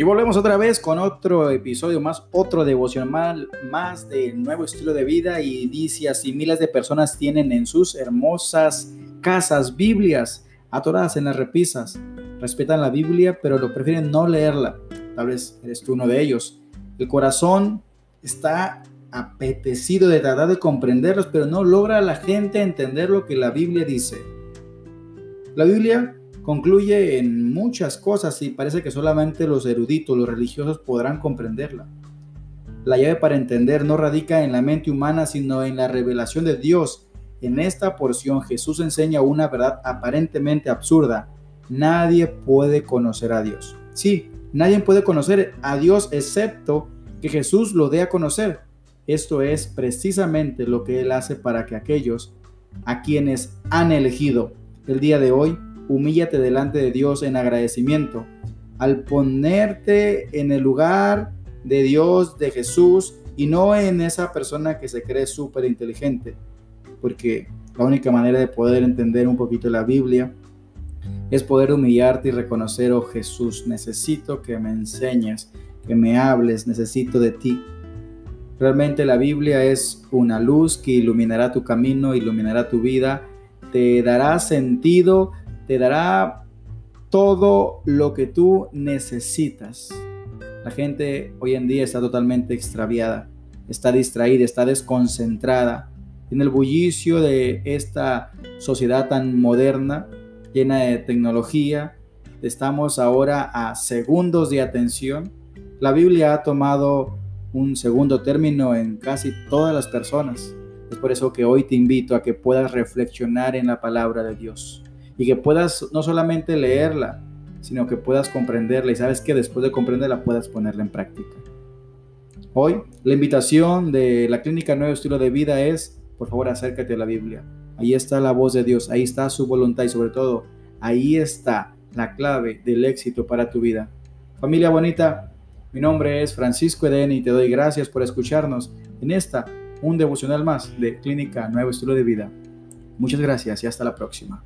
Y volvemos otra vez con otro episodio más, otro devocional más de nuevo estilo de vida y dice así, miles de personas tienen en sus hermosas casas Biblias atoradas en las repisas. Respetan la Biblia, pero lo prefieren no leerla. Tal vez eres tú uno de ellos. El corazón está apetecido de tratar de comprenderlos, pero no logra la gente entender lo que la Biblia dice. La Biblia concluye en muchas cosas y parece que solamente los eruditos, los religiosos podrán comprenderla. La llave para entender no radica en la mente humana, sino en la revelación de Dios. En esta porción Jesús enseña una verdad aparentemente absurda. Nadie puede conocer a Dios. Sí, nadie puede conocer a Dios excepto que Jesús lo dé a conocer. Esto es precisamente lo que Él hace para que aquellos a quienes han elegido el día de hoy humíllate delante de Dios en agradecimiento. Al ponerte en el lugar de Dios, de Jesús, y no en esa persona que se cree súper inteligente, porque la única manera de poder entender un poquito la Biblia es poder humillarte y reconocer, oh Jesús, necesito que me enseñes, que me hables, necesito de ti. Realmente la Biblia es una luz que iluminará tu camino, iluminará tu vida, te dará sentido te dará todo lo que tú necesitas. La gente hoy en día está totalmente extraviada, está distraída, está desconcentrada. En el bullicio de esta sociedad tan moderna, llena de tecnología, estamos ahora a segundos de atención. La Biblia ha tomado un segundo término en casi todas las personas. Es por eso que hoy te invito a que puedas reflexionar en la palabra de Dios y que puedas no solamente leerla, sino que puedas comprenderla y sabes que después de comprenderla puedas ponerla en práctica. Hoy la invitación de la Clínica Nuevo Estilo de Vida es, por favor, acércate a la Biblia. Ahí está la voz de Dios, ahí está su voluntad y sobre todo, ahí está la clave del éxito para tu vida. Familia bonita, mi nombre es Francisco Eden y te doy gracias por escucharnos en esta, un devocional más de Clínica Nuevo Estilo de Vida. Muchas gracias y hasta la próxima.